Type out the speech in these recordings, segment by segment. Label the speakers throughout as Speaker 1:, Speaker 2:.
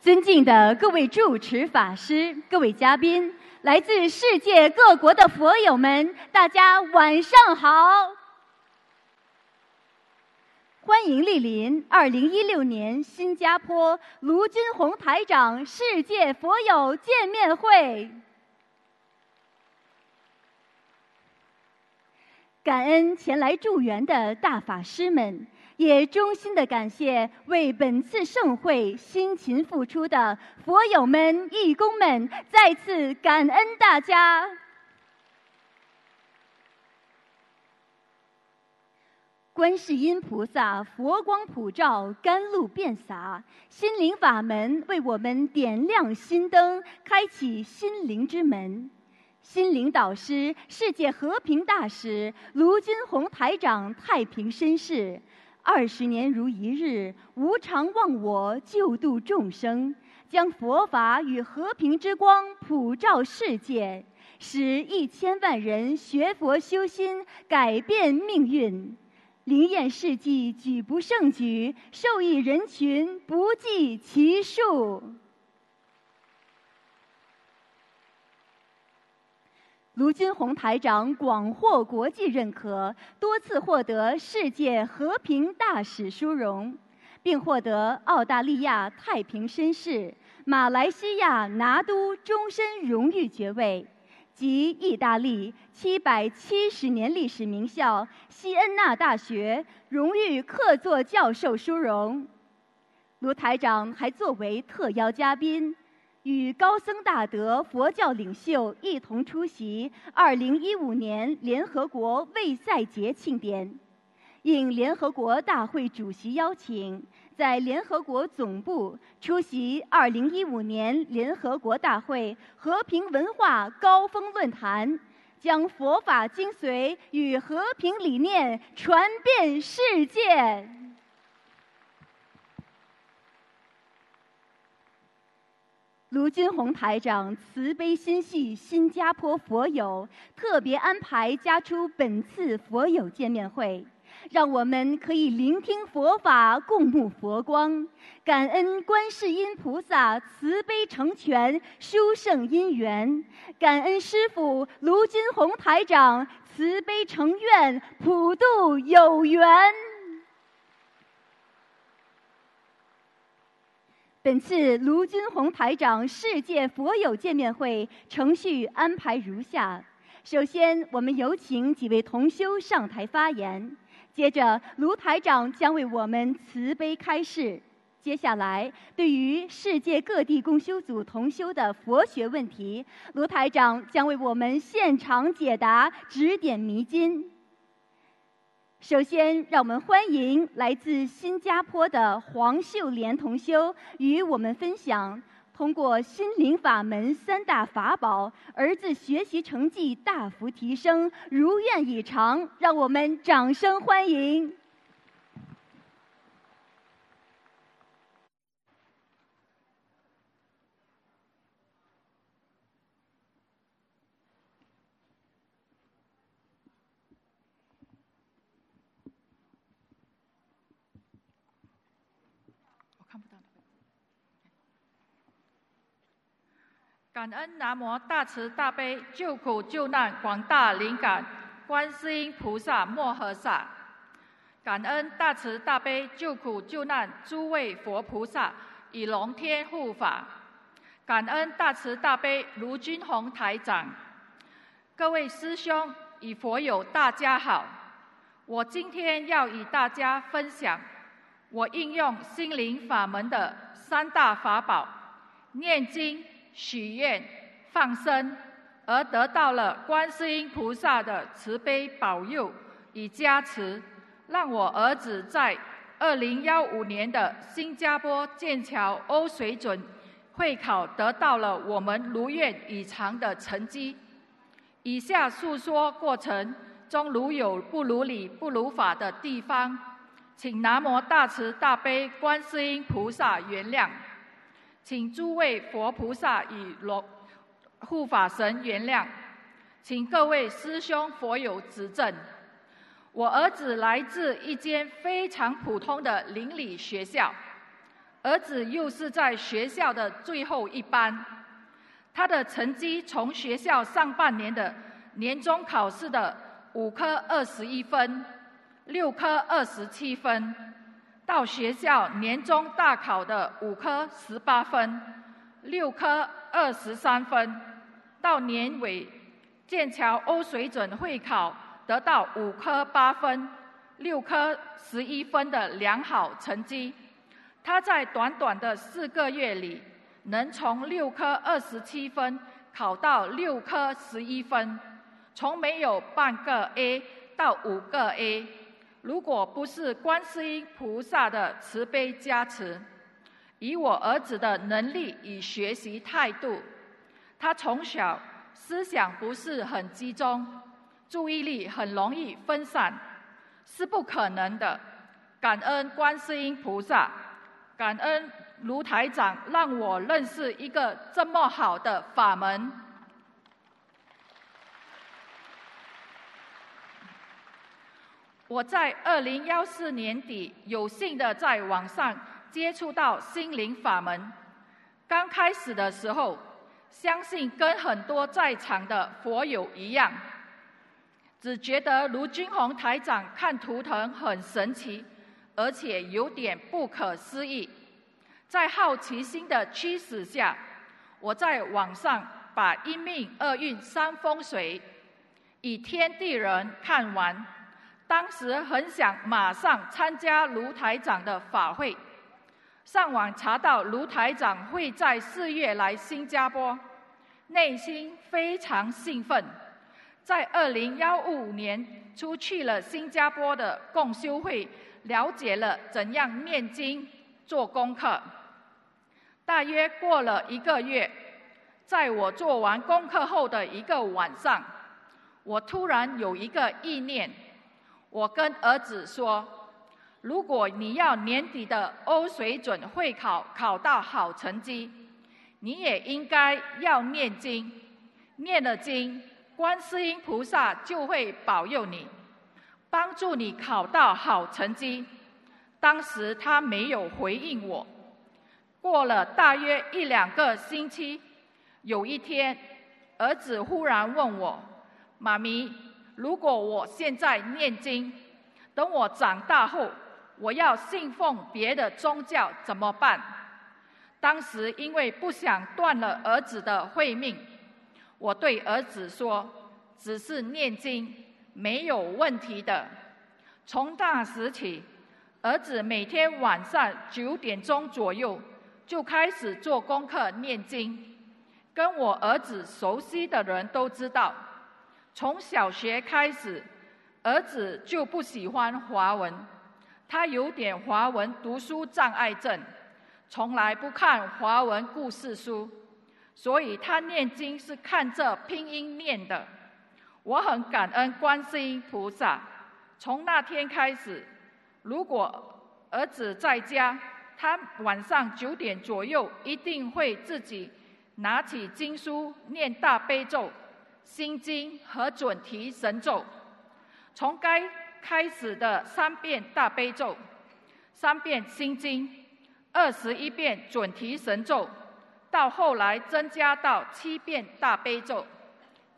Speaker 1: 尊敬的各位主持法师、各位嘉宾、来自世界各国的佛友们，大家晚上好！欢迎莅临二零一六年新加坡卢军宏台长世界佛友见面会。感恩前来助缘的大法师们。也衷心的感谢为本次盛会辛勤付出的佛友们、义工们，再次感恩大家。观世音菩萨佛光普照，甘露遍洒，心灵法门为我们点亮心灯，开启心灵之门。心灵导师、世界和平大使卢军宏台长，太平绅士。二十年如一日，无常忘我，救度众生，将佛法与和平之光普照世界，使一千万人学佛修心，改变命运。灵验事迹举不胜举，受益人群不计其数。卢军宏台长广获国际认可，多次获得世界和平大使殊荣，并获得澳大利亚太平绅士、马来西亚拿督终身荣誉爵位及意大利七百七十年历史名校西恩纳大学荣誉客座教授殊荣。卢台长还作为特邀嘉宾。与高僧大德、佛教领袖一同出席2015年联合国卫赛节庆典，应联合国大会主席邀请，在联合国总部出席2015年联合国大会和平文化高峰论坛，将佛法精髓与和平理念传遍世界。卢军宏台长慈悲心系新加坡佛友，特别安排加出本次佛友见面会，让我们可以聆听佛法，共沐佛光，感恩观世音菩萨慈悲成全，殊胜因缘，感恩师父卢军宏台长慈悲成愿，普度有缘。本次卢军宏台长世界佛友见面会程序安排如下：首先，我们有请几位同修上台发言；接着，卢台长将为我们慈悲开示；接下来，对于世界各地共修组同修的佛学问题，卢台长将为我们现场解答，指点迷津。首先，让我们欢迎来自新加坡的黄秀莲同修与我们分享通过心灵法门三大法宝，儿子学习成绩大幅提升，如愿以偿。让我们掌声欢迎。
Speaker 2: 感恩南无大慈大悲救苦救难广大灵感观世音菩萨摩诃萨，感恩大慈大悲救苦救难诸位佛菩萨以龙天护法，感恩大慈大悲卢军宏台长，各位师兄与佛友大家好，我今天要与大家分享我应用心灵法门的三大法宝：念经。许愿、放生，而得到了观世音菩萨的慈悲保佑与加持，让我儿子在二零幺五年的新加坡剑桥欧水准会考得到了我们如愿以偿的成绩。以下述说过程中如有不如理、不如法的地方，请南无大慈大悲观世音菩萨原谅。请诸位佛菩萨与罗护法神原谅，请各位师兄佛友指正。我儿子来自一间非常普通的邻里学校，儿子又是在学校的最后一班，他的成绩从学校上半年的年终考试的五科二十一分、六科二十七分，到学校年终大考的五科十八分、六科二十三分，到年尾剑桥欧水准会考得到五科八分、六科十一分的良好成绩。他在短短的四个月里，能从六科二十七分考到六科十一分，从没有半个 A 到五个 A。如果不是观世音菩萨的慈悲加持，以我儿子的能力与学习态度，他从小思想不是很集中，注意力很容易分散，是不可能的。感恩观世音菩萨。感恩卢台长让我认识一个这么好的法门。我在二零幺四年底有幸的在网上接触到心灵法门。刚开始的时候，相信跟很多在场的佛友一样，只觉得卢军宏台长看图腾很神奇。而且有点不可思议，在好奇心的驱使下，我在网上把一命二运三风水以天地人看完，当时很想马上参加卢台长的法会，上网查到卢台长会在四月来新加坡，内心非常兴奋，在二零幺五年出去了新加坡的共修会。了解了怎样念经、做功课。大约过了一个月，在我做完功课后的一个晚上，我突然有一个意念，我跟儿子说：“如果你要年底的欧水准会考考到好成绩，你也应该要念经。念了经，观世音菩萨就会保佑你。”帮助你考到好成绩。当时他没有回应我。过了大约一两个星期，有一天，儿子忽然问我：“妈咪，如果我现在念经，等我长大后，我要信奉别的宗教怎么办？”当时因为不想断了儿子的慧命，我对儿子说：“只是念经。”没有问题的。从那时起，儿子每天晚上九点钟左右就开始做功课念经。跟我儿子熟悉的人都知道，从小学开始，儿子就不喜欢华文，他有点华文读书障碍症，从来不看华文故事书，所以他念经是看着拼音念的。我很感恩观世音菩萨。从那天开始，如果儿子在家，他晚上九点左右一定会自己拿起经书念大悲咒、心经和准提神咒。从该开始的三遍大悲咒、三遍心经、二十一遍准提神咒，到后来增加到七遍大悲咒。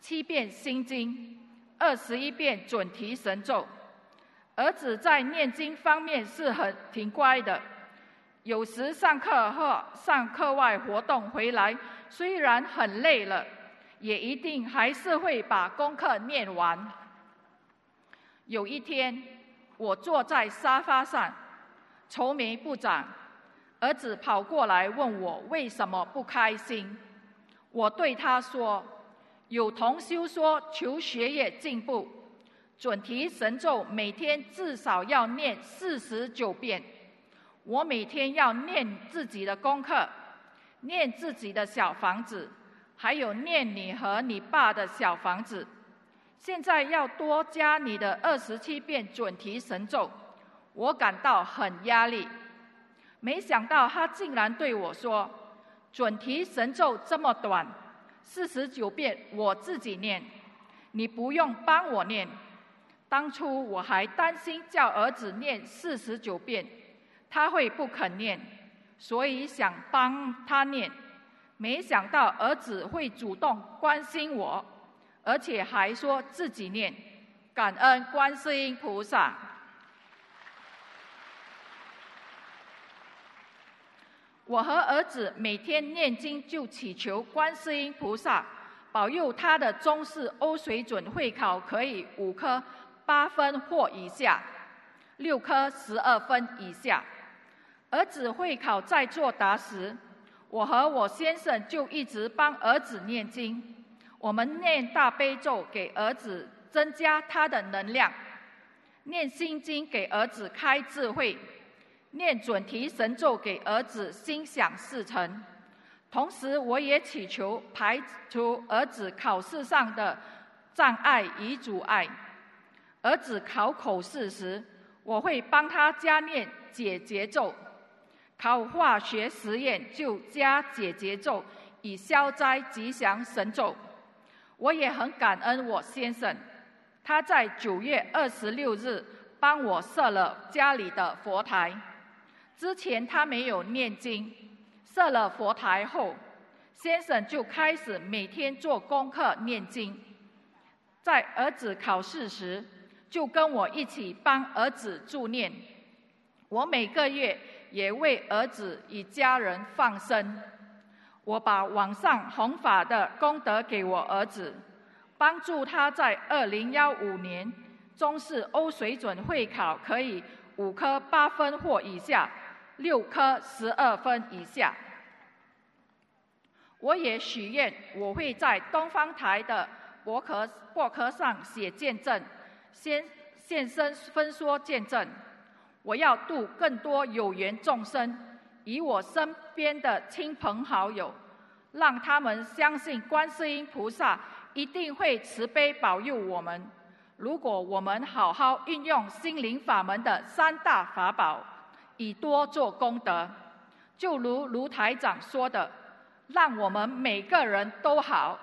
Speaker 2: 七遍心经，二十一遍准提神咒。儿子在念经方面是很挺乖的，有时上课或上课外活动回来，虽然很累了，也一定还是会把功课念完。有一天，我坐在沙发上，愁眉不展，儿子跑过来问我为什么不开心。我对他说。有同修说求学业进步，准提神咒每天至少要念四十九遍。我每天要念自己的功课，念自己的小房子，还有念你和你爸的小房子。现在要多加你的二十七遍准提神咒，我感到很压力。没想到他竟然对我说：“准提神咒这么短。”四十九遍我自己念，你不用帮我念。当初我还担心叫儿子念四十九遍，他会不肯念，所以想帮他念，没想到儿子会主动关心我，而且还说自己念，感恩观世音菩萨。我和儿子每天念经，就祈求观世音菩萨保佑他的中式欧水准会考可以五科八分或以下，六科十二分以下。儿子会考在作答时，我和我先生就一直帮儿子念经。我们念大悲咒给儿子增加他的能量，念心经给儿子开智慧。念准提神咒给儿子心想事成，同时我也祈求排除儿子考试上的障碍与阻碍。儿子考口试时，我会帮他加念解结咒；考化学实验就加解结咒以消灾吉祥神咒。我也很感恩我先生，他在九月二十六日帮我设了家里的佛台。之前他没有念经，设了佛台后，先生就开始每天做功课念经。在儿子考试时，就跟我一起帮儿子助念。我每个月也为儿子与家人放生。我把网上弘法的功德给我儿子，帮助他在二零幺五年中式欧水准会考可以五科八分或以下。六科十二分以下，我也许愿，我会在东方台的博客博客上写见证，先现身分说见证。我要度更多有缘众生，以我身边的亲朋好友，让他们相信观世音菩萨一定会慈悲保佑我们。如果我们好好运用心灵法门的三大法宝。以多做功德，就如卢台长说的，让我们每个人都好，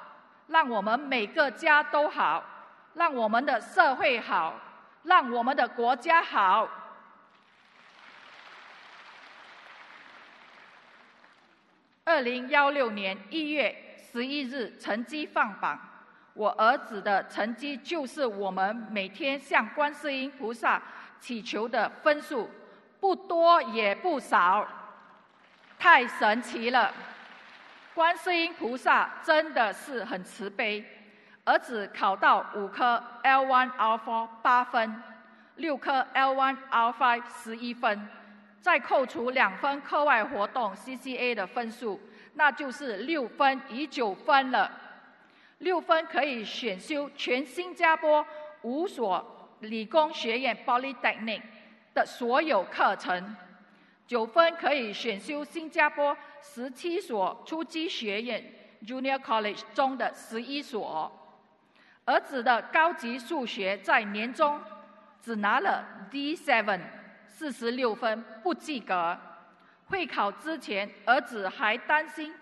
Speaker 2: 让我们每个家都好，让我们的社会好，让我们的国家好。二零幺六年一月十一日成绩放榜，我儿子的成绩就是我们每天向观世音菩萨祈求的分数。不多也不少，太神奇了！观世音菩萨真的是很慈悲。儿子考到五科 L1、L4 八分，六科 L1、L5 十一分，再扣除两分课外活动 CCA 的分数，那就是六分与九分了。六分可以选修全新加坡五所理工学院 Polytechnic。的所有课程，九分可以选修新加坡十七所初级学院 （Junior College） 中的十一所。儿子的高级数学在年中只拿了 D7，四十六分，不及格。会考之前，儿子还担心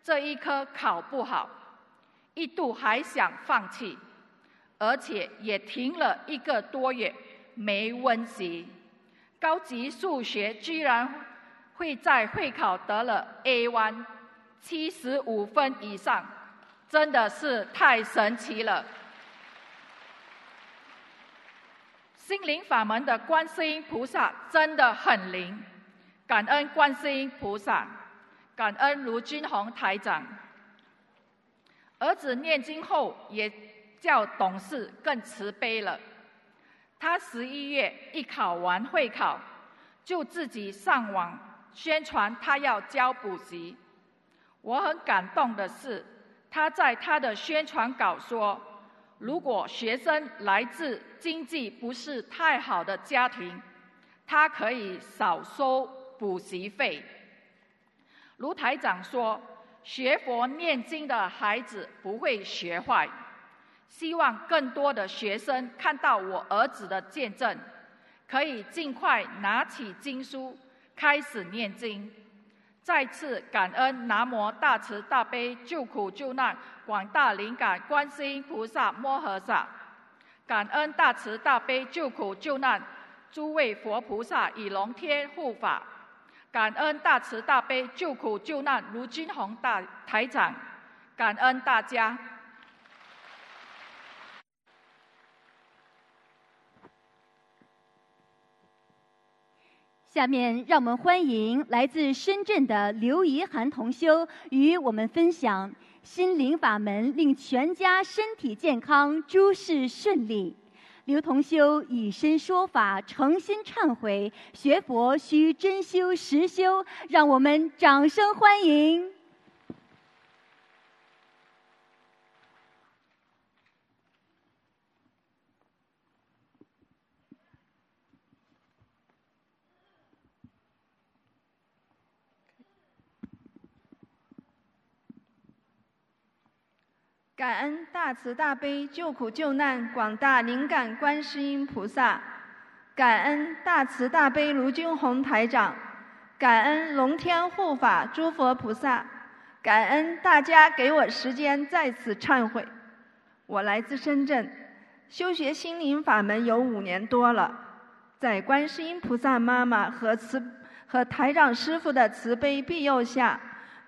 Speaker 2: 这一科考不好，一度还想放弃，而且也停了一个多月没温习。高级数学居然会在会考得了 A one，七十五分以上，真的是太神奇了！心灵法门的观世音菩萨真的很灵，感恩观世音菩萨，感恩卢军宏台长。儿子念经后也较懂事，更慈悲了。他十一月一考完会考，就自己上网宣传他要教补习。我很感动的是，他在他的宣传稿说，如果学生来自经济不是太好的家庭，他可以少收补习费。卢台长说，学佛念经的孩子不会学坏。希望更多的学生看到我儿子的见证，可以尽快拿起经书开始念经。再次感恩南无大慈大悲救苦救难广大灵感观世音菩萨摩诃萨，感恩大慈大悲救苦救难诸位佛菩萨以龙天护法，感恩大慈大悲救苦救难卢金红大台长，感恩大家。
Speaker 1: 下面让我们欢迎来自深圳的刘怡涵同修与我们分享心灵法门，令全家身体健康，诸事顺利。刘同修以身说法，诚心忏悔，学佛需真修实修，让我们掌声欢迎。
Speaker 3: 感恩大慈大悲救苦救难广大灵感观世音菩萨，感恩大慈大悲卢军宏台长，感恩龙天护法诸佛菩萨，感恩大家给我时间在此忏悔。我来自深圳，修学心灵法门有五年多了，在观世音菩萨妈妈和慈和台长师傅的慈悲庇佑下，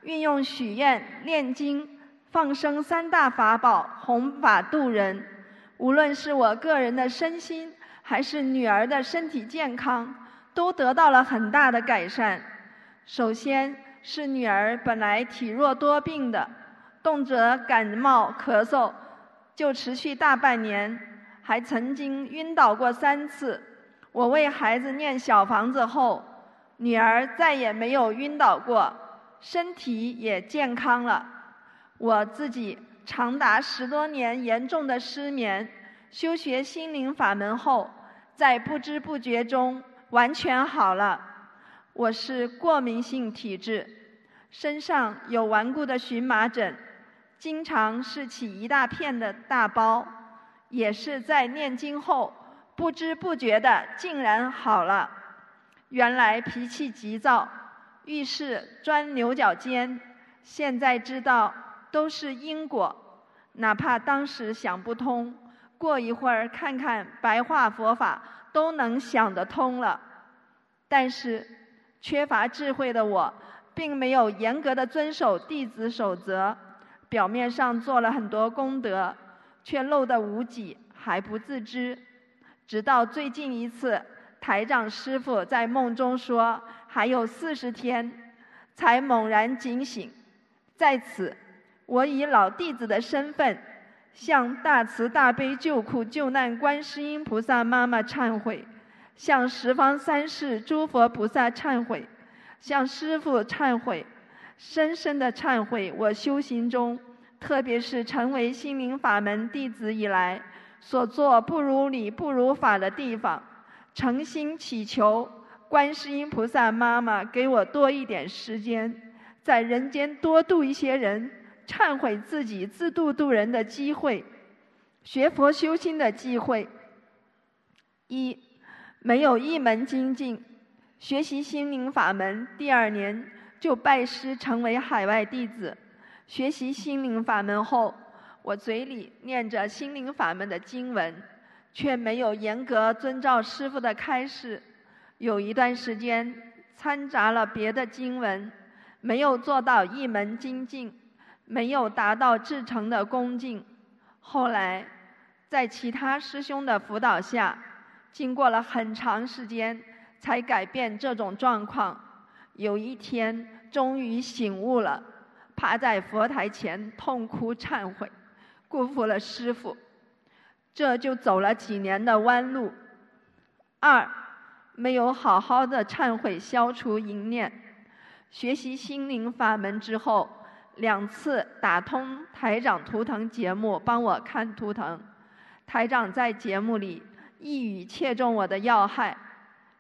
Speaker 3: 运用许愿念经。放生三大法宝，弘法度人。无论是我个人的身心，还是女儿的身体健康，都得到了很大的改善。首先是女儿本来体弱多病的，动辄感冒咳嗽，就持续大半年，还曾经晕倒过三次。我为孩子念小房子后，女儿再也没有晕倒过，身体也健康了。我自己长达十多年严重的失眠，修学心灵法门后，在不知不觉中完全好了。我是过敏性体质，身上有顽固的荨麻疹，经常是起一大片的大包，也是在念经后不知不觉的竟然好了。原来脾气急躁，遇事钻牛角尖，现在知道。都是因果，哪怕当时想不通，过一会儿看看白话佛法都能想得通了。但是缺乏智慧的我，并没有严格的遵守弟子守则，表面上做了很多功德，却漏得无几，还不自知。直到最近一次，台长师傅在梦中说还有四十天，才猛然警醒，在此。我以老弟子的身份，向大慈大悲救苦救难观世音菩萨妈妈忏悔，向十方三世诸佛菩萨忏悔，向师父忏悔，深深的忏悔我修行中，特别是成为心灵法门弟子以来所做不如理不如法的地方，诚心祈求观世音菩萨妈妈给我多一点时间，在人间多度一些人。忏悔自己自度度人的机会，学佛修心的机会。一，没有一门精进，学习心灵法门第二年就拜师成为海外弟子。学习心灵法门后，我嘴里念着心灵法门的经文，却没有严格遵照师傅的开示。有一段时间掺杂了别的经文，没有做到一门精进。没有达到至诚的恭敬，后来在其他师兄的辅导下，经过了很长时间才改变这种状况。有一天终于醒悟了，趴在佛台前痛哭忏悔，辜负了师傅，这就走了几年的弯路。二，没有好好的忏悔消除淫念，学习心灵法门之后。两次打通台长图腾节目，帮我看图腾。台长在节目里一语切中我的要害。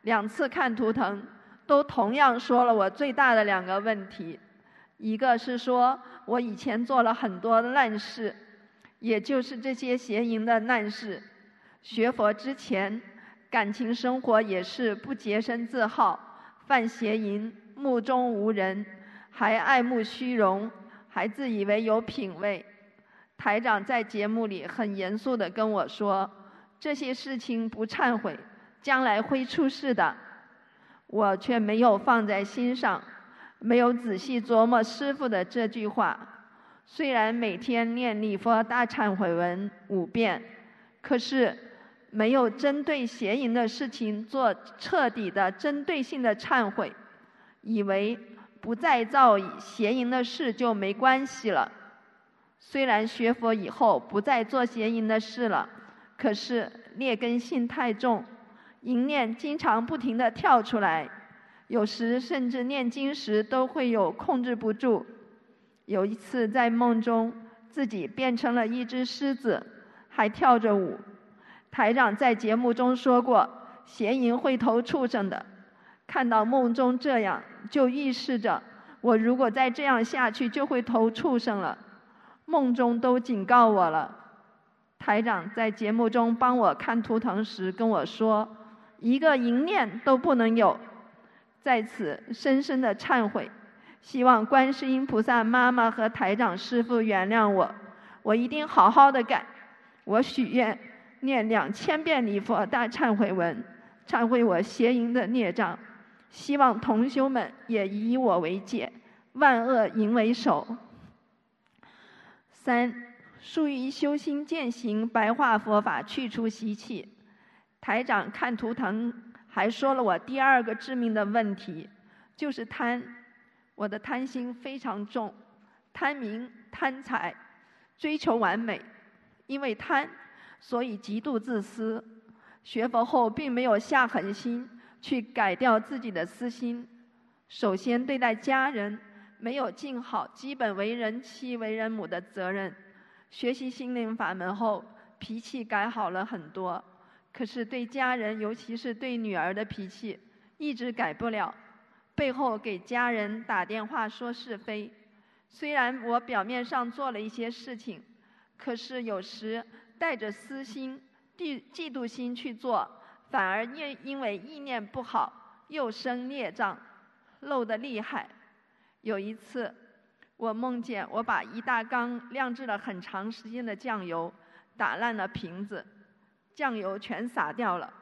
Speaker 3: 两次看图腾，都同样说了我最大的两个问题。一个是说我以前做了很多烂事，也就是这些邪淫的烂事。学佛之前，感情生活也是不洁身自好，犯邪淫，目中无人，还爱慕虚荣。还自以为有品位，台长在节目里很严肃地跟我说：“这些事情不忏悔，将来会出事的。”我却没有放在心上，没有仔细琢磨师傅的这句话。虽然每天念礼佛大忏悔文五遍，可是没有针对邪淫的事情做彻底的针对性的忏悔，以为不再造邪淫的事就没关系了。虽然学佛以后不再做邪淫的事了，可是劣根性太重。淫念经常不停地跳出来，有时甚至念经时都会有控制不住。有一次在梦中，自己变成了一只狮子，还跳着舞。台长在节目中说过，邪淫会投畜生的。看到梦中这样，就预示着我如果再这样下去，就会投畜生了。梦中都警告我了。台长在节目中帮我看图腾时跟我说。一个淫念都不能有，在此深深的忏悔，希望观世音菩萨妈妈和台长师傅原谅我，我一定好好的改。我许愿念两千遍礼佛大忏悔文，忏悔我邪淫的孽障。希望同修们也以我为戒，万恶淫为首。三，疏于修心践行白话佛法，去除习气。台长看图腾，还说了我第二个致命的问题，就是贪。我的贪心非常重，贪名、贪财，追求完美。因为贪，所以极度自私。学佛后，并没有下狠心去改掉自己的私心。首先，对待家人没有尽好基本为人妻、为人母的责任。学习心灵法门后，脾气改好了很多。可是对家人，尤其是对女儿的脾气，一直改不了。背后给家人打电话说是非。虽然我表面上做了一些事情，可是有时带着私心、嫉嫉妒心去做，反而因因为意念不好，又生孽障，漏得厉害。有一次，我梦见我把一大缸晾制了很长时间的酱油打烂了瓶子。酱油全洒掉了，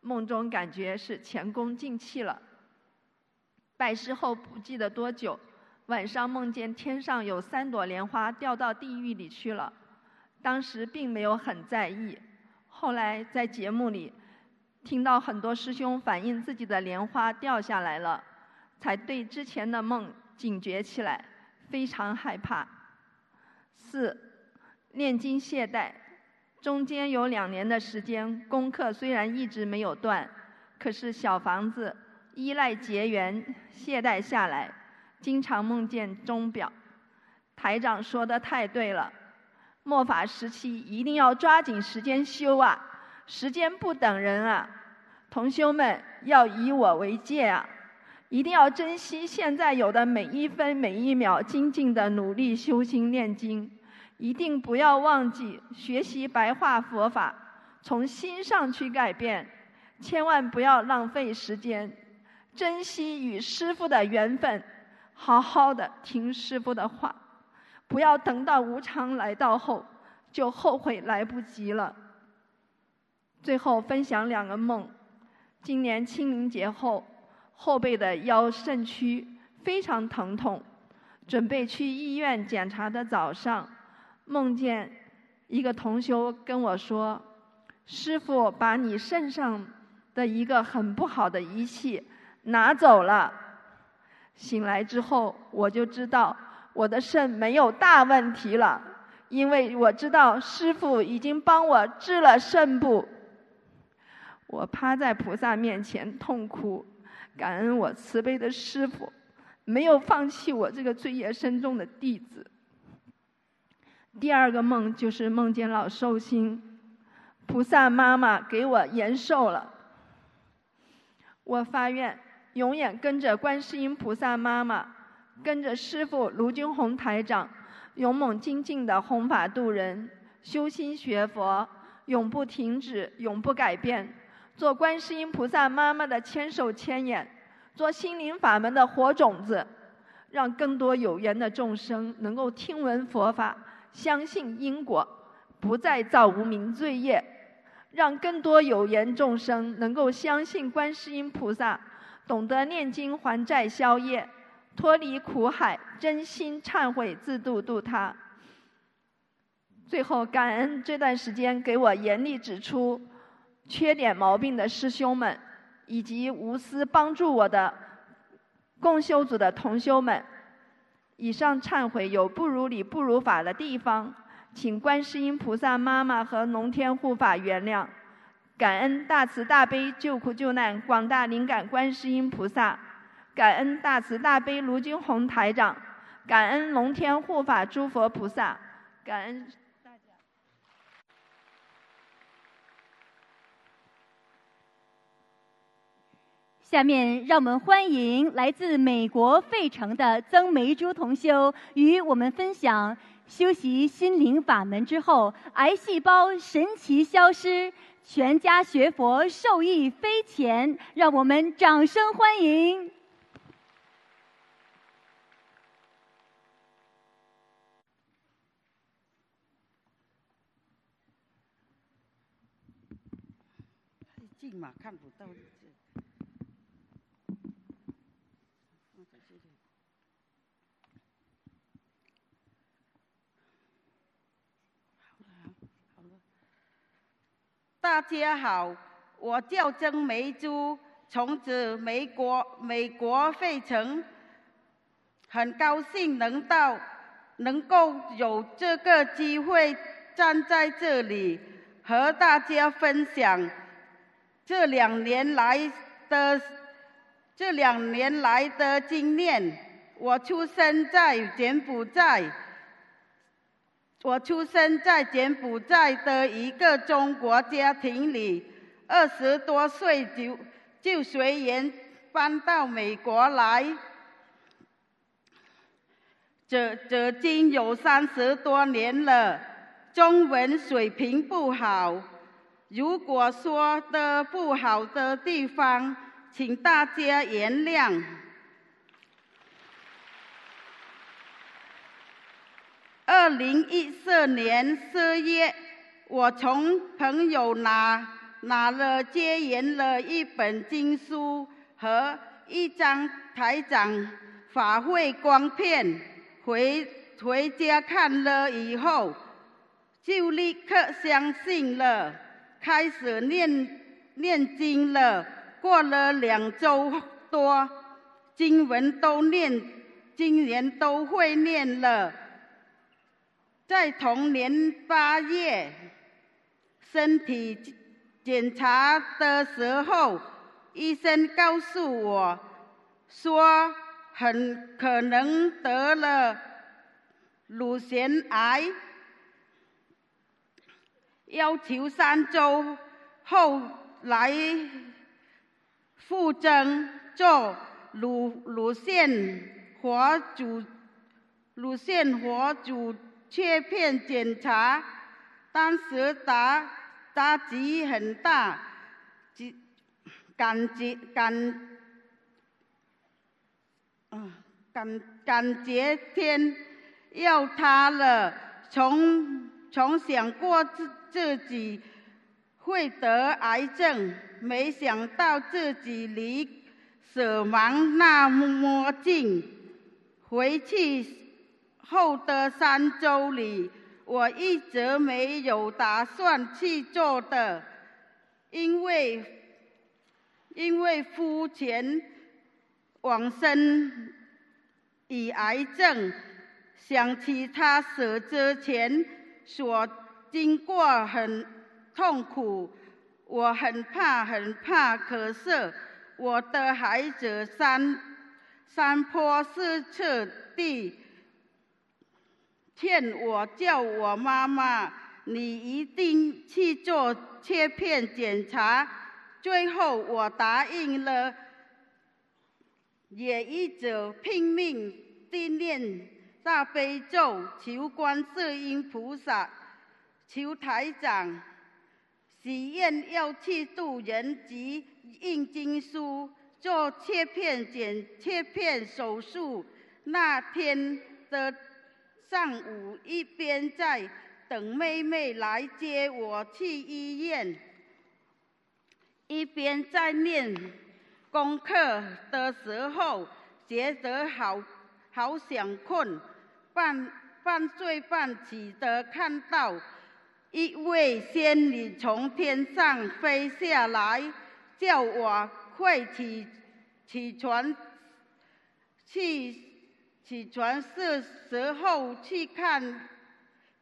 Speaker 3: 梦中感觉是前功尽弃了。拜师后不记得多久，晚上梦见天上有三朵莲花掉到地狱里去了，当时并没有很在意。后来在节目里听到很多师兄反映自己的莲花掉下来了，才对之前的梦警觉起来，非常害怕。四，念经懈怠。中间有两年的时间，功课虽然一直没有断，可是小房子依赖结缘懈怠下来，经常梦见钟表。台长说的太对了，末法时期一定要抓紧时间修啊，时间不等人啊，同修们要以我为戒啊，一定要珍惜现在有的每一分每一秒，精进的努力修心念经。一定不要忘记学习白话佛法，从心上去改变，千万不要浪费时间，珍惜与师父的缘分，好好的听师父的话，不要等到无常来到后就后悔来不及了。最后分享两个梦：今年清明节后，后背的腰肾区非常疼痛，准备去医院检查的早上。梦见一个同修跟我说：“师傅把你肾上的一个很不好的仪器拿走了。”醒来之后，我就知道我的肾没有大问题了，因为我知道师傅已经帮我治了肾部。我趴在菩萨面前痛哭，感恩我慈悲的师傅，没有放弃我这个罪业深重的弟子。第二个梦就是梦见老寿星，菩萨妈妈给我延寿了。我发愿永远跟着观世音菩萨妈妈，跟着师父卢军宏台长，勇猛精进的弘法度人，修心学佛，永不停止，永不改变，做观世音菩萨妈妈的千手千眼，做心灵法门的活种子，让更多有缘的众生能够听闻佛法。相信因果，不再造无名罪业，让更多有缘众生能够相信观世音菩萨，懂得念经还债消业，脱离苦海，真心忏悔自度度他。最后，感恩这段时间给我严厉指出缺点毛病的师兄们，以及无私帮助我的共修组的同修们。以上忏悔有不如理、不如法的地方，请观世音菩萨妈妈和龙天护法原谅。感恩大慈大悲救苦救难广大灵感观世音菩萨，感恩大慈大悲卢军宏台长，感恩龙天护法诸佛菩萨，感恩。
Speaker 1: 下面让我们欢迎来自美国费城的曾梅珠同修，与我们分享修习心灵法门之后，癌细胞神奇消失，全家学佛受益匪浅。让我们掌声欢迎！
Speaker 4: 太近嘛，看不到。大家好，我叫曾梅珠，从自美国美国费城，很高兴能到，能够有这个机会站在这里和大家分享这两年来的这两年来的经验。我出生在柬埔寨。我出生在柬埔寨的一个中国家庭里，二十多岁就就随缘搬到美国来，这这经有三十多年了，中文水平不好，如果说的不好的地方，请大家原谅。二零一四年四月，我从朋友那拿了接缘了一本经书和一张台长法会光片，回回家看了以后，就立刻相信了，开始念念经了。过了两周多，经文都念，经年都会念了。在同年八月，身体检查的时候，医生告诉我，说很可能得了乳腺癌，要求三周后来复诊做乳乳腺活主乳腺活主。切片检查，当时打打击很大，感觉感，嗯，感感觉天要塌了。从从想过自自己会得癌症，没想到自己离死亡那么近，回去。后的三周里，我一直没有打算去做的，因为因为夫前往生以癌症，想起他死之前所经过很痛苦，我很怕很怕。可是我的孩子山山坡四次地。劝我叫我妈妈，你一定去做切片检查。最后我答应了，也一直拼命地念大悲咒，求观世音菩萨，求台长，许愿要去渡人及印经书，做切片检切片手术。那天的。上午一边在等妹妹来接我去医院，一边在念功课的时候，觉得好好想困，半半睡半起的看到一位仙女从天上飞下来，叫我快起起床，去起床是时候去看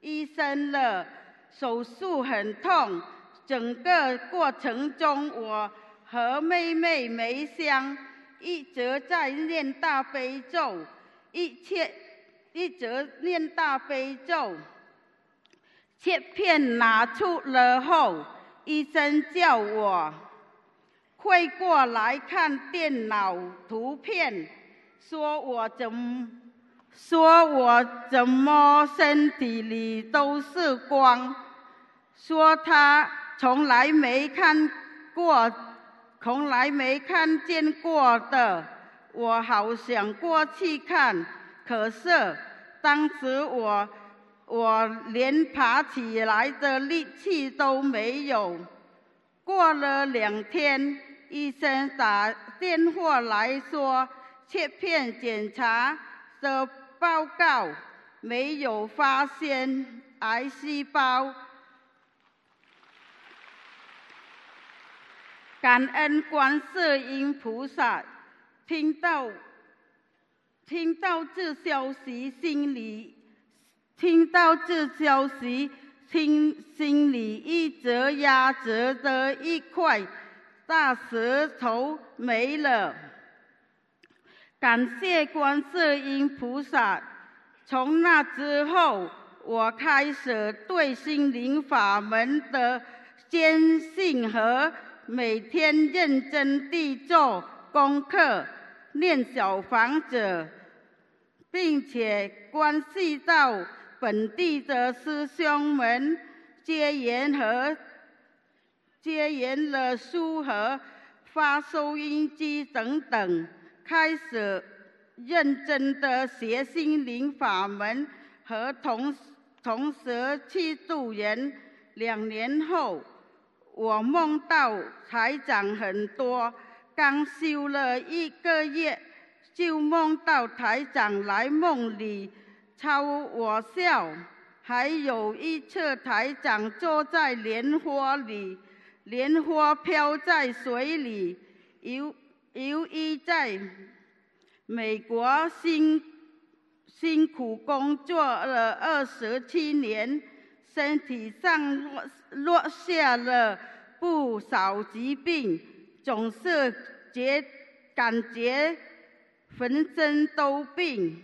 Speaker 4: 医生了。手术很痛，整个过程中我。和妹妹梅香一直在念大悲咒，一切一直念大悲咒。切片拿出了后，医生叫我快过来看电脑图片，说我怎说我怎么身体里都是光，说他从来没看过。从来没看见过的，我好想过去看，可是当时我我连爬起来的力气都没有。过了两天，医生打电话来说，切片检查的报告没有发现癌细胞。感恩观世音菩萨，听到听到这消息，心里听到这消息，心心里一直压着的一块大石头没了。感谢观世音菩萨，从那之后，我开始对心灵法门的坚信和。每天认真地做功课，念小房子，并且关系到本地的师兄们，结缘和结缘了书和发收音机等等，开始认真的学心灵法门和同同时去度人。两年后。我梦到财长很多，刚修了一个月，就梦到台长来梦里朝我笑。还有一次，台长坐在莲花里，莲花飘在水里。由由于在美国辛辛苦工作了二十七年。身体上落落下了不少疾病，总是觉感觉浑身都病。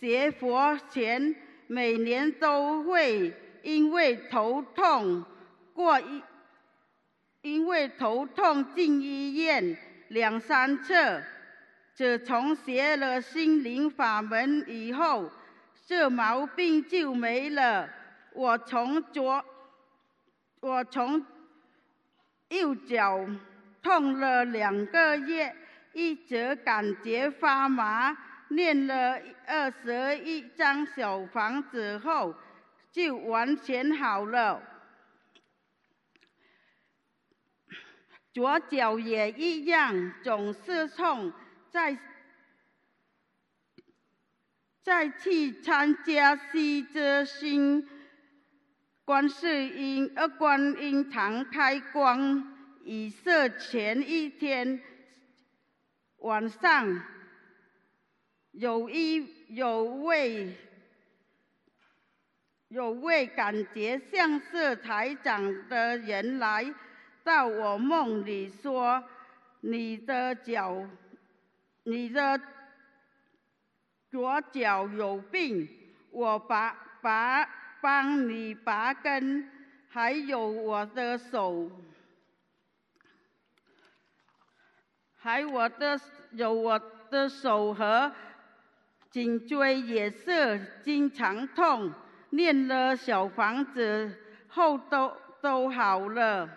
Speaker 4: 学佛前每年都会因为头痛过一，因为头痛进医院两三次。自从学了心灵法门以后，这毛病就没了。我从左，我从右脚痛了两个月，一直感觉发麻。念了二十一张小房子后，就完全好了。左脚也一样，总是痛。再再去参加西泽星。观世音，呃，观音堂开光仪式前一天晚上，有一有位有位感觉像是台长的人来到我梦里说：“你的脚，你的左脚有病。”我拔拔。帮你拔根，还有我的手，还我的有我的手和颈椎也是经常痛，念了小房子后都都好了。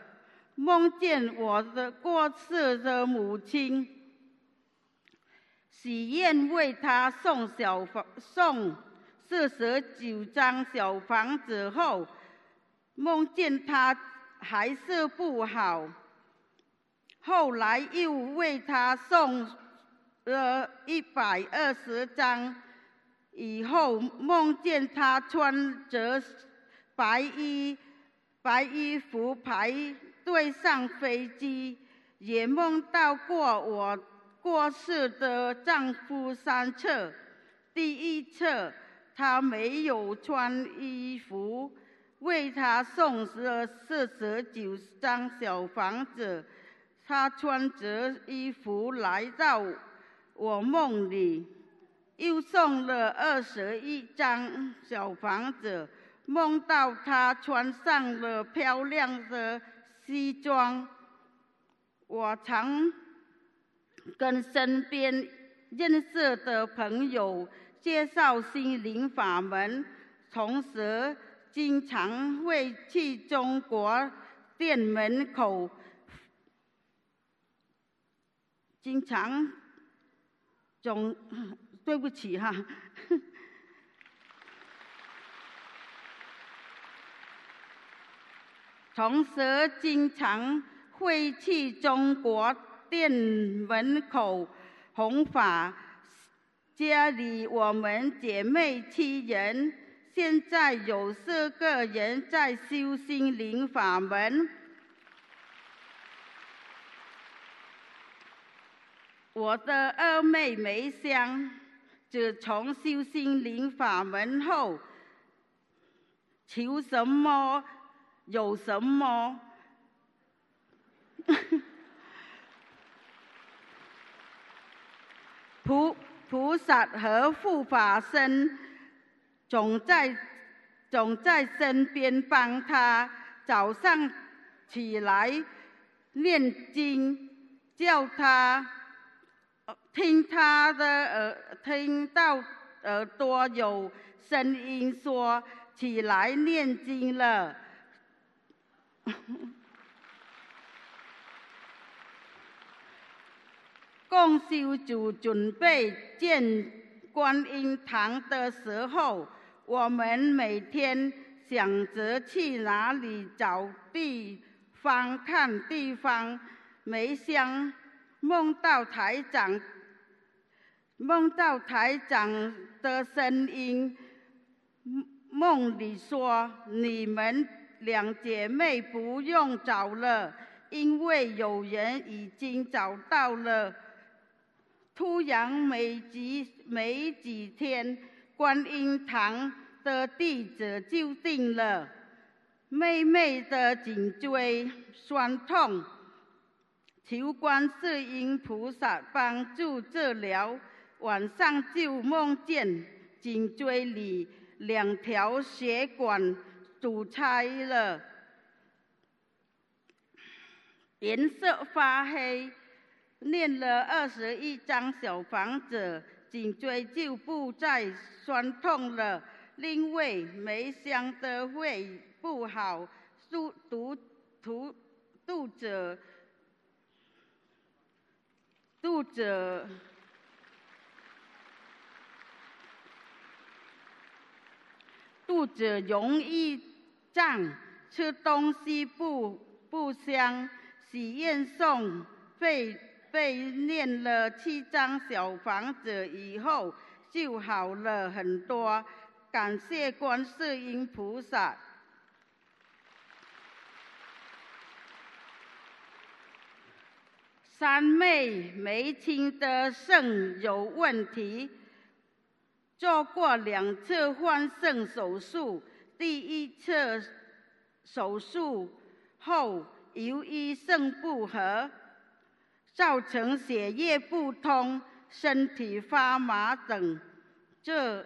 Speaker 4: 梦见我的过世的母亲，许愿为他送小房送。四十九张小房子后，梦见他还是不好，后来又为他送了一百二十张。以后梦见他穿着白衣、白衣服排对上飞机，也梦到过我过世的丈夫三次。第一次，他没有穿衣服，为他送了四十九张小房子。他穿着衣服来到我梦里。又送了二十一张小房子，梦到他穿上了漂亮的西装。我常跟身边认识的朋友介绍心灵法门，同时经常会去中国店门口，经常总。对不起哈，同时经常会去中国店门口弘法，家里我们姐妹七人，现在有四个人在修心灵法门。我的二妹梅香。自从修心灵法门后，求什么有什么，菩菩萨和护法神总在总在身边帮他。早上起来念经，叫他。听他的耳，听到耳朵有声音说起来念经了。共修组准备建观音堂的时候，我们每天想着去哪里找地方看地方，没想梦到台长。梦到台长的声音，梦里说：“你们两姐妹不用找了，因为有人已经找到了。”突然没几没几天，观音堂的地址就定了。妹妹的颈椎酸痛，求观世音菩萨帮助治疗。晚上就梦见颈椎里两条血管堵塞了，颜色发黑。念了二十一张小房子，颈椎就不再酸痛了。另外，梅香的胃不好，肚肚肚肚子肚子。肚子容易胀，吃东西不不香。许愿送被被念了七张小房子以后，就好了很多。感谢观世音菩萨。三妹梅青的肾有问题。做过两次换肾手术，第一次手术后，由于肾不和，造成血液不通、身体发麻等，这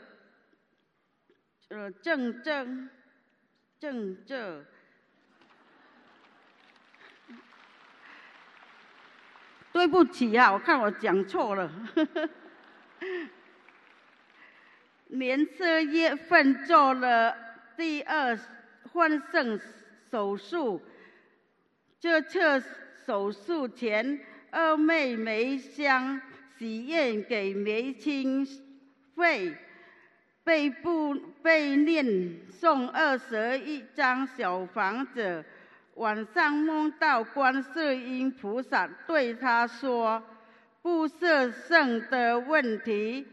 Speaker 4: 呃症症症症。对不起啊，我看我讲错了。年四月份做了第二换肾手术，这次手术前，二妹梅香许愿给梅清费，被不被念送二十一张小房子，晚上梦到观世音菩萨对他说：“不是肾的问题，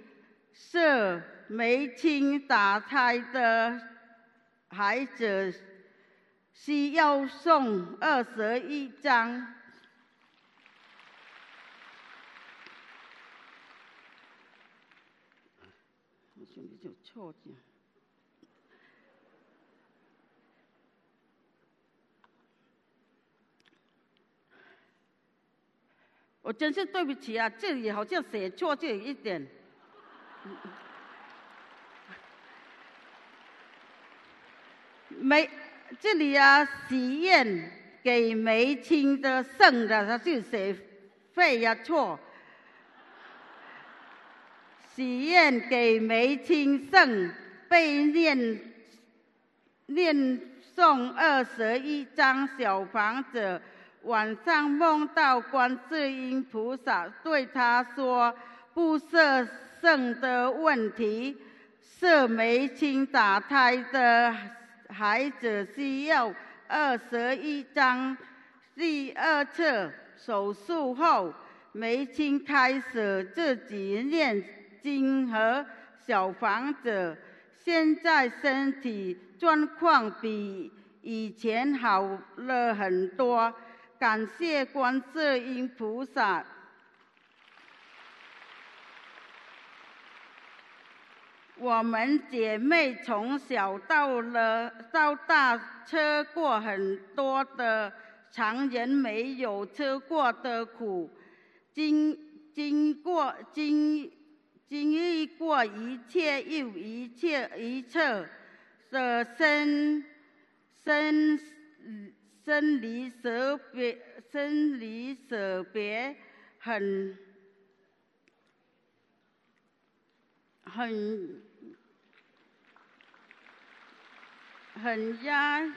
Speaker 4: 是梅清打胎的孩子需要送二十一张。”就错字。我真是对不起啊，这里好像写错这一点。没，这里啊，许愿给梅青的剩的，他就写废呀错。许愿给梅清圣被念念诵二十一张小房子，晚上梦到观世音菩萨对他说：“不设剩的问题，是梅清打胎的孩子需要二十一张。”第二次手术后，梅清开始自己念。经和小房子，现在身体状况比以前好了很多，感谢观世音菩萨。我们姐妹从小到了到大，吃过很多的常人没有吃过的苦，经经过经。经历过一切又一切一切的生生生离死别，生离死别，很很很压也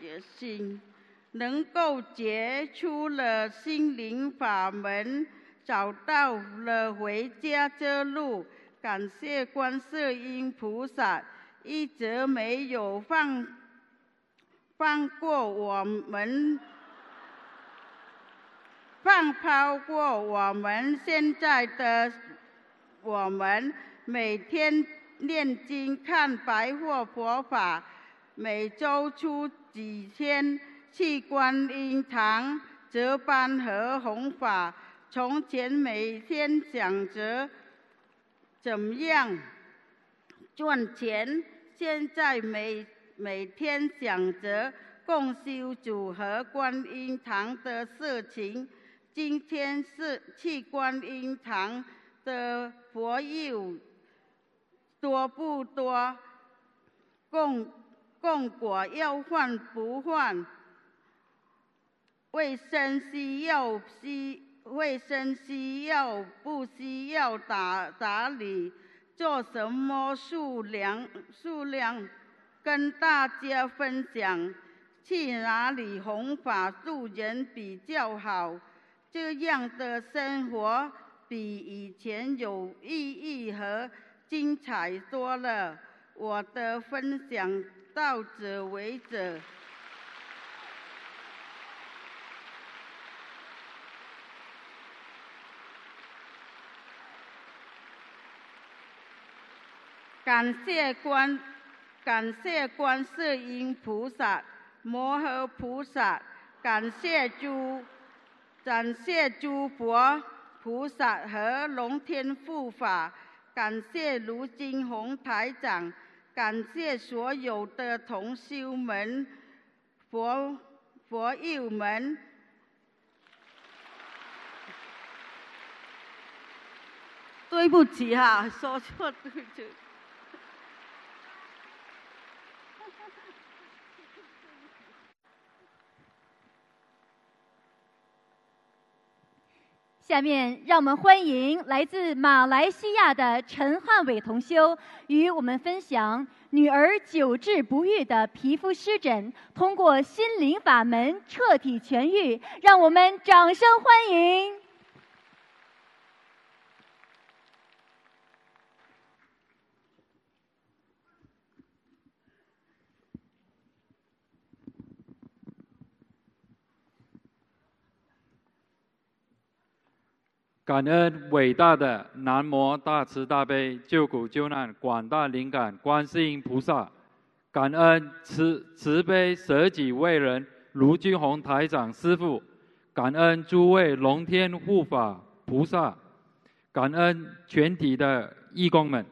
Speaker 4: 也心，能够结出了心灵法门。找到了回家之路，感谢观世音菩萨，一直没有放放过我们，放抛过我们。现在的我们每天念经、看白话佛法，每周出几天去观音堂值班和弘法。从前每天想着怎么样赚钱，现在每每天想着共修组和观音堂的事情。今天是去观音堂的佛友多不多？供供果要换不换？卫生需要需？卫生需要不需要打打理？做什么数量数量？跟大家分享，去哪里弘法度人比较好？这样的生活比以前有意义和精彩多了。我的分享到此为止。感谢观，感谢观世音菩萨、摩诃菩萨，感谢诸，感谢诸佛菩萨和龙天护法，感谢卢金红台长，感谢所有的同修们、佛佛友们。对不起哈，说错对不起。
Speaker 1: 下面让我们欢迎来自马来西亚的陈汉伟同修，与我们分享女儿久治不愈的皮肤湿疹，通过心灵法门彻底痊愈。让我们掌声欢迎！
Speaker 5: 感恩伟大的南无大慈大悲救苦救难广大灵感观世音菩萨，感恩慈慈悲舍己为人卢俊宏台长师父，感恩诸位龙天护法菩萨，感恩全体的义工们。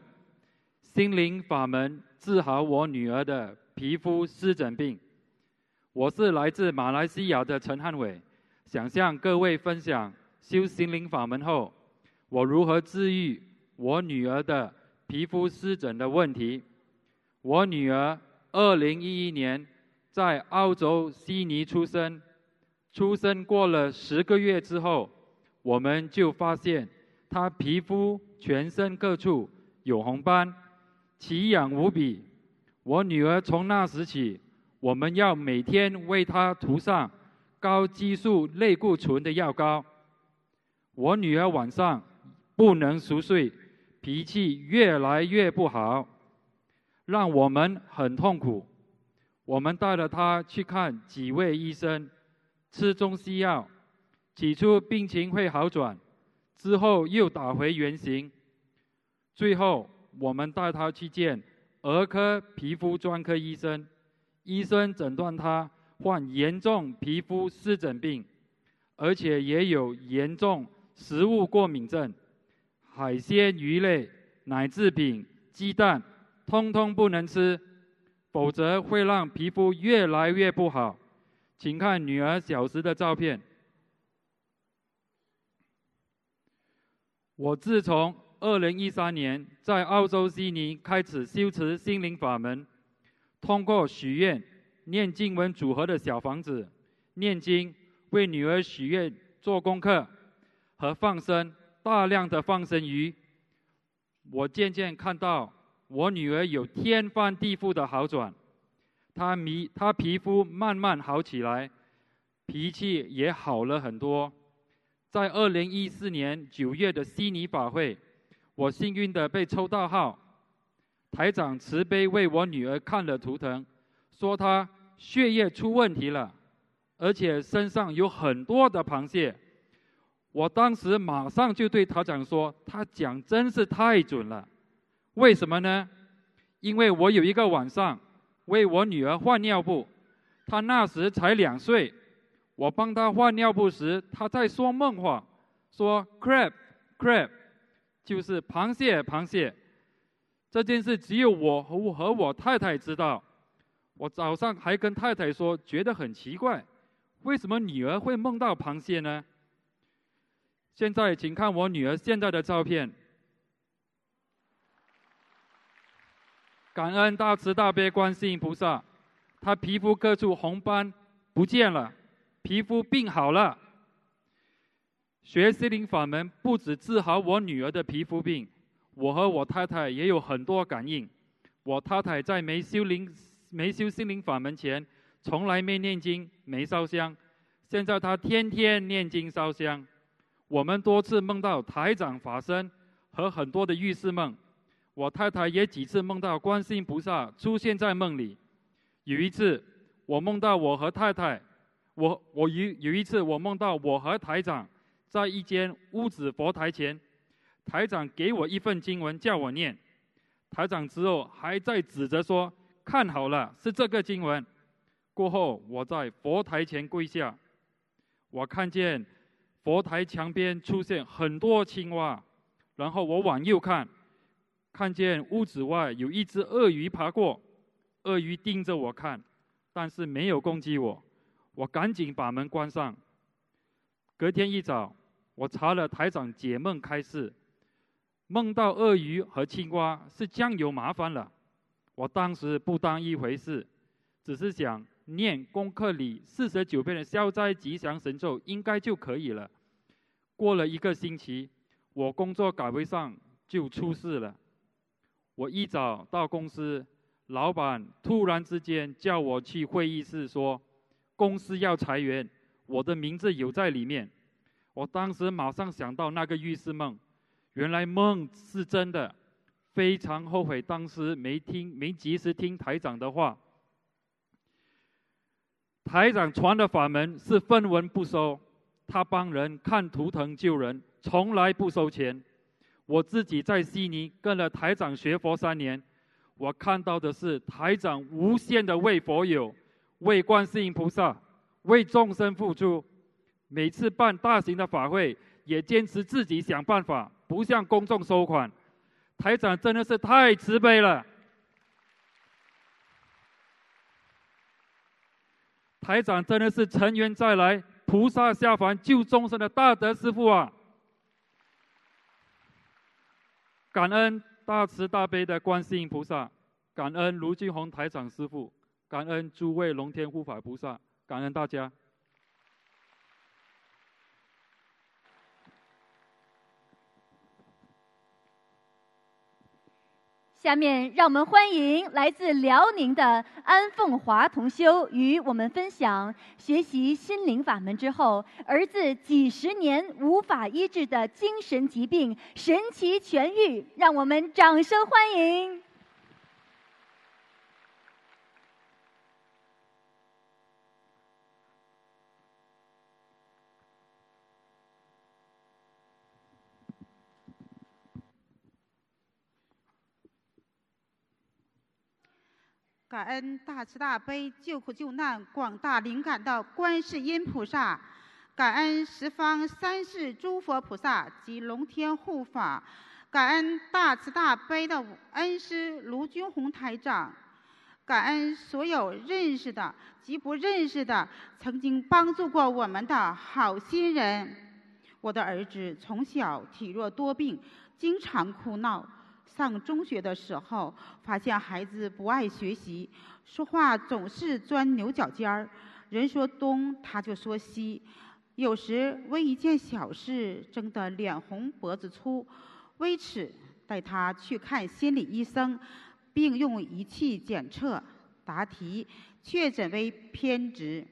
Speaker 5: 心灵法门治好我女儿的皮肤湿疹病。我是来自马来西亚的陈汉伟，想向各位分享。修心灵法门后，我如何治愈我女儿的皮肤湿疹的问题？我女儿二零一一年在澳洲悉尼出生，出生过了十个月之后，我们就发现她皮肤全身各处有红斑，奇痒无比。我女儿从那时起，我们要每天为她涂上高激素类固醇的药膏。我女儿晚上不能熟睡，脾气越来越不好，让我们很痛苦。我们带了她去看几位医生，吃中西药，起初病情会好转，之后又打回原形。最后，我们带她去见儿科皮肤专科医生，医生诊断她患严重皮肤湿疹病，而且也有严重。食物过敏症，海鲜、鱼类、奶制品、鸡蛋，通通不能吃，否则会让皮肤越来越不好。请看女儿小时的照片。我自从二零一三年在澳洲悉尼开始修持心灵法门，通过许愿、念经文组合的小房子、念经，为女儿许愿、做功课。和放生大量的放生鱼，我渐渐看到我女儿有天翻地覆的好转，她皮她皮肤慢慢好起来，脾气也好了很多。在二零一四年九月的悉尼法会，我幸运的被抽到号，台长慈悲为我女儿看了图腾，说她血液出问题了，而且身上有很多的螃蟹。我当时马上就对他讲说：“他讲真是太准了，为什么呢？因为我有一个晚上为我女儿换尿布，她那时才两岁，我帮她换尿布时，她在说梦话，说 crab crab，就是螃蟹螃蟹。这件事只有我和我和我太太知道。我早上还跟太太说，觉得很奇怪，为什么女儿会梦到螃蟹呢？”现在，请看我女儿现在的照片。感恩大慈大悲观世音菩萨，她皮肤各处红斑不见了，皮肤病好了。学心灵法门不止治好我女儿的皮肤病，我和我太太也有很多感应。我太太在没修灵、没修心灵法门前，从来没念经、没烧香，现在她天天念经烧香。我们多次梦到台长法身和很多的预示梦，我太太也几次梦到观世音菩萨出现在梦里。有一次，我梦到我和太太，我我有有一次我梦到我和台长在一间屋子佛台前，台长给我一份经文叫我念，台长之后还在指着说看好了是这个经文。过后我在佛台前跪下，我看见。佛台墙边出现很多青蛙，然后我往右看，看见屋子外有一只鳄鱼爬过，鳄鱼盯着我看，但是没有攻击我，我赶紧把门关上。隔天一早，我查了台长解梦开示，梦到鳄鱼和青蛙是将有麻烦了，我当时不当一回事，只是想。念功课里四十九遍的消灾吉祥神咒应该就可以了。过了一个星期，我工作岗位上就出事了。我一早到公司，老板突然之间叫我去会议室说，公司要裁员，我的名字有在里面。我当时马上想到那个预示梦，原来梦是真的，非常后悔当时没听没及时听台长的话。台长传的法门是分文不收，他帮人看图腾救人，从来不收钱。我自己在悉尼跟了台长学佛三年，我看到的是台长无限的为佛友、为观世音菩萨、为众生付出。每次办大型的法会，也坚持自己想办法，不向公众收款。台长真的是太慈悲了。台长真的是尘缘再来，菩萨下凡救众生的大德师父啊！感恩大慈大悲的观世音菩萨，感恩卢俊洪台长师父，感恩诸位龙天护法菩萨，感恩大家。
Speaker 1: 下面让我们欢迎来自辽宁的安凤华同修与我们分享学习心灵法门之后，儿子几十年无法医治的精神疾病神奇痊愈，让我们掌声欢迎。
Speaker 6: 感恩大慈大悲救苦救难广大灵感的观世音菩萨，感恩十方三世诸佛菩萨及龙天护法，感恩大慈大悲的恩师卢军宏台长，感恩所有认识的及不认识的曾经帮助过我们的好心人。我的儿子从小体弱多病，经常哭闹。上中学的时候，发现孩子不爱学习，说话总是钻牛角尖儿，人说东他就说西，有时为一件小事争得脸红脖子粗。为此，带他去看心理医生，并用仪器检测，答题确诊为偏执。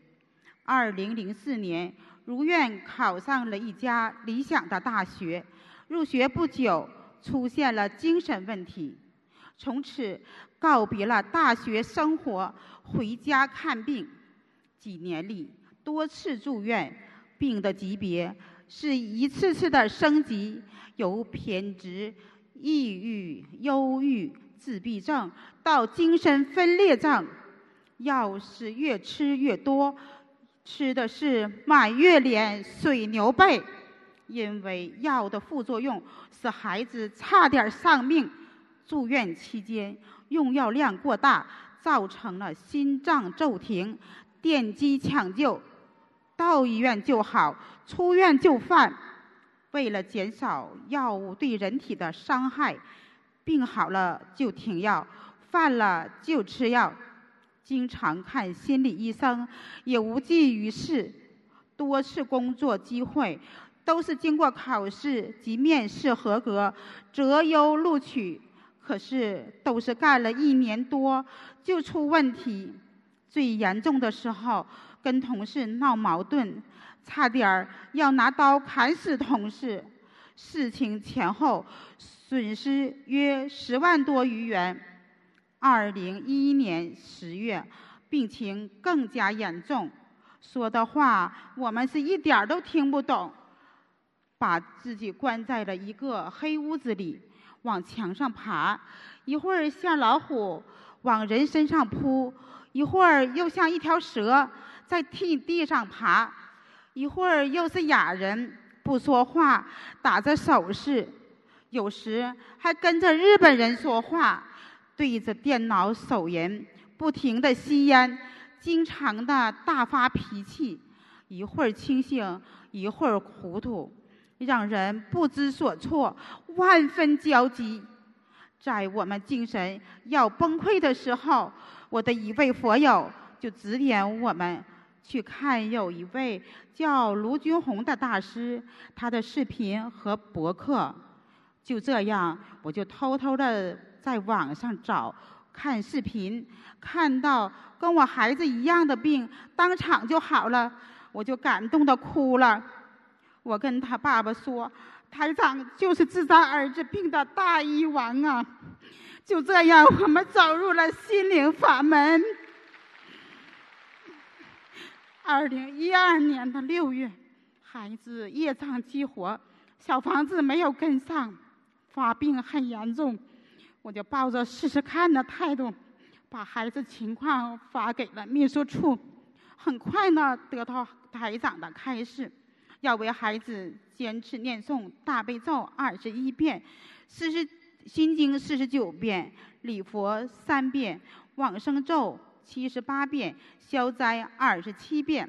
Speaker 6: 二零零四年，如愿考上了一家理想的大学，入学不久。出现了精神问题，从此告别了大学生活，回家看病。几年里多次住院，病的级别是一次次的升级，由偏执、抑郁、忧郁、自闭症到精神分裂症，药是越吃越多，吃的是满月脸、水牛背。因为药的副作用使孩子差点丧命，住院期间用药量过大，造成了心脏骤停，电击抢救，到医院就好，出院就犯。为了减少药物对人体的伤害，病好了就停药，犯了就吃药，经常看心理医生也无济于事，多次工作机会。都是经过考试及面试合格，择优录取。可是都是干了一年多就出问题，最严重的时候跟同事闹矛盾，差点儿要拿刀砍死同事。事情前后损失约十万多余元。二零一一年十月，病情更加严重，说的话我们是一点儿都听不懂。把自己关在了一个黑屋子里，往墙上爬，一会儿像老虎往人身上扑，一会儿又像一条蛇在替地上爬，一会儿又是哑人不说话，打着手势，有时还跟着日本人说话，对着电脑手淫，不停的吸烟，经常的大发脾气，一会儿清醒，一会儿糊涂。让人不知所措，万分焦急。在我们精神要崩溃的时候，我的一位佛友就指点我们去看有一位叫卢军红的大师，他的视频和博客。就这样，我就偷偷的在网上找看视频，看到跟我孩子一样的病，当场就好了，我就感动的哭了。我跟他爸爸说：“台长就是治咱儿子病的大医王啊！”就这样，我们走入了心灵法门。二零一二年的六月，孩子业障激活，小房子没有跟上，发病很严重，我就抱着试试看的态度，把孩子情况发给了秘书处。很快呢，得到台长的开示，要为孩子坚持念诵大悲咒二十一遍，四十心经四十九遍，礼佛三遍，往生咒七十八遍，消灾二十七遍，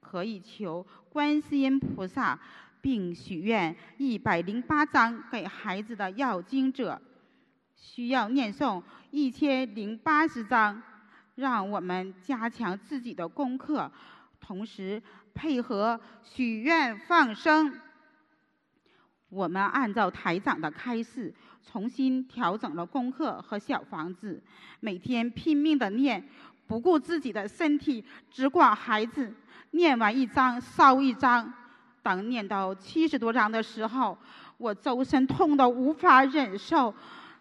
Speaker 6: 可以求观世音菩萨，并许愿一百零八张给孩子的要经者，需要念诵一千零八十张。让我们加强自己的功课，同时配合许愿放生。我们按照台长的开示，重新调整了功课和小房子，每天拼命的念，不顾自己的身体，只管孩子。念完一张烧一张，当念到七十多张的时候，我周身痛得无法忍受，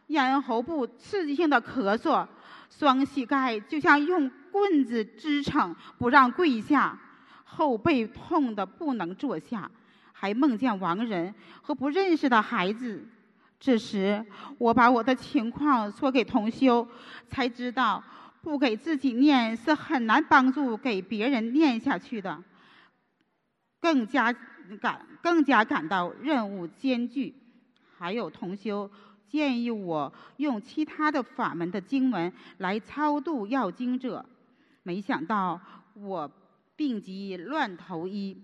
Speaker 6: 咽喉部刺激性的咳嗽。双膝盖就像用棍子支撑，不让跪下；后背痛得不能坐下，还梦见亡人和不认识的孩子。这时，我把我的情况说给同修，才知道不给自己念是很难帮助给别人念下去的，更加感更加感到任务艰巨。还有同修。建议我用其他的法门的经文来超度要经者，没想到我病急乱投医，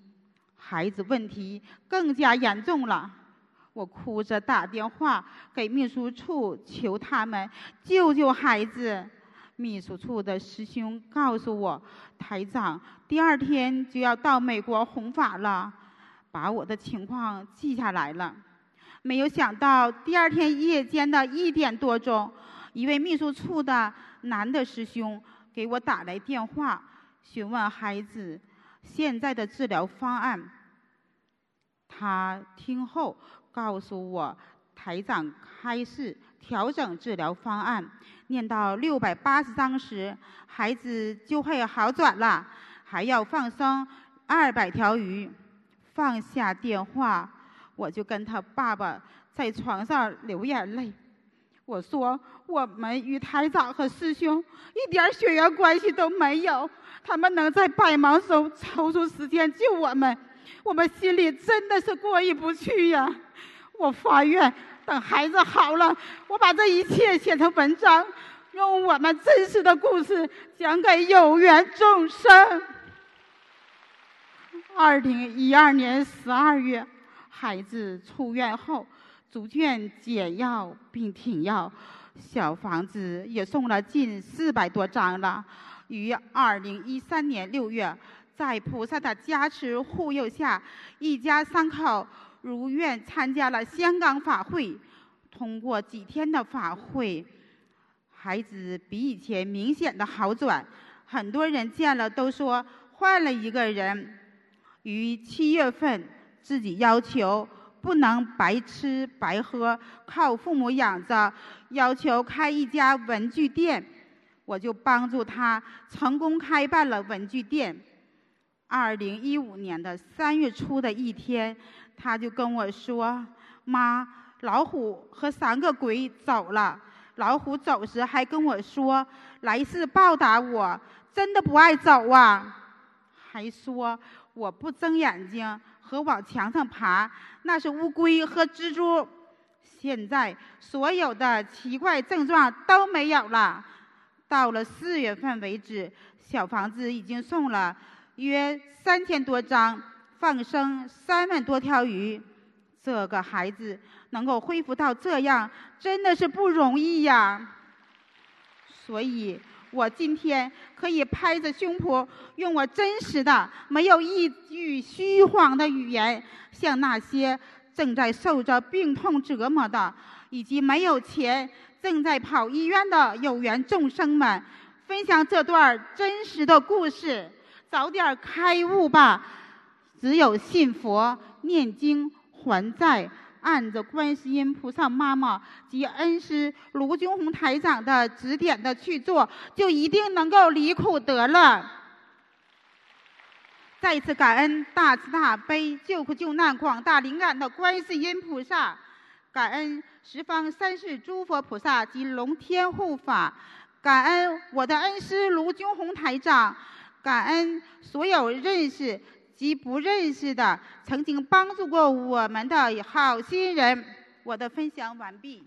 Speaker 6: 孩子问题更加严重了。我哭着打电话给秘书处求他们救救孩子。秘书处的师兄告诉我，台长第二天就要到美国弘法了，把我的情况记下来了。没有想到，第二天夜间的一点多钟，一位秘书处的男的师兄给我打来电话，询问孩子现在的治疗方案。他听后告诉我，台长开示调整治疗方案，念到六百八十章时，孩子就会好转了，还要放生二百条鱼。放下电话。我就跟他爸爸在床上流眼泪，我说我们与台长和师兄一点血缘关系都没有，他们能在百忙中抽出时间救我们，我们心里真的是过意不去呀！我发愿等孩子好了，我把这一切写成文章，用我们真实的故事讲给有缘众生。二零一二年十二月。孩子出院后，逐渐减药并停药，小房子也送了近四百多张了。于二零一三年六月，在菩萨的加持护佑下，一家三口如愿参加了香港法会。通过几天的法会，孩子比以前明显的好转，很多人见了都说换了一个人。于七月份。自己要求不能白吃白喝，靠父母养着，要求开一家文具店，我就帮助他成功开办了文具店。二零一五年的三月初的一天，他就跟我说：“妈，老虎和三个鬼走了。老虎走时还跟我说来世报答我，真的不爱走啊，还说我不睁眼睛。”和往墙上爬，那是乌龟和蜘蛛。现在所有的奇怪症状都没有了。到了四月份为止，小房子已经送了约三千多张，放生三万多条鱼。这个孩子能够恢复到这样，真的是不容易呀。所以。我今天可以拍着胸脯，用我真实的、没有一句虚谎的语言，向那些正在受着病痛折磨的，以及没有钱、正在跑医院的有缘众生们，分享这段真实的故事。早点开悟吧！只有信佛、念经、还债。按着观世音菩萨妈妈及恩师卢军红台长的指点的去做，就一定能够离苦得乐。再次感恩大慈大悲救苦救难广大灵感的观世音菩萨，感恩十方三世诸佛菩萨及龙天护法，感恩我的恩师卢军红台长，感恩所有认识及不认识的曾经帮助过我们的好心人。我的分享完毕。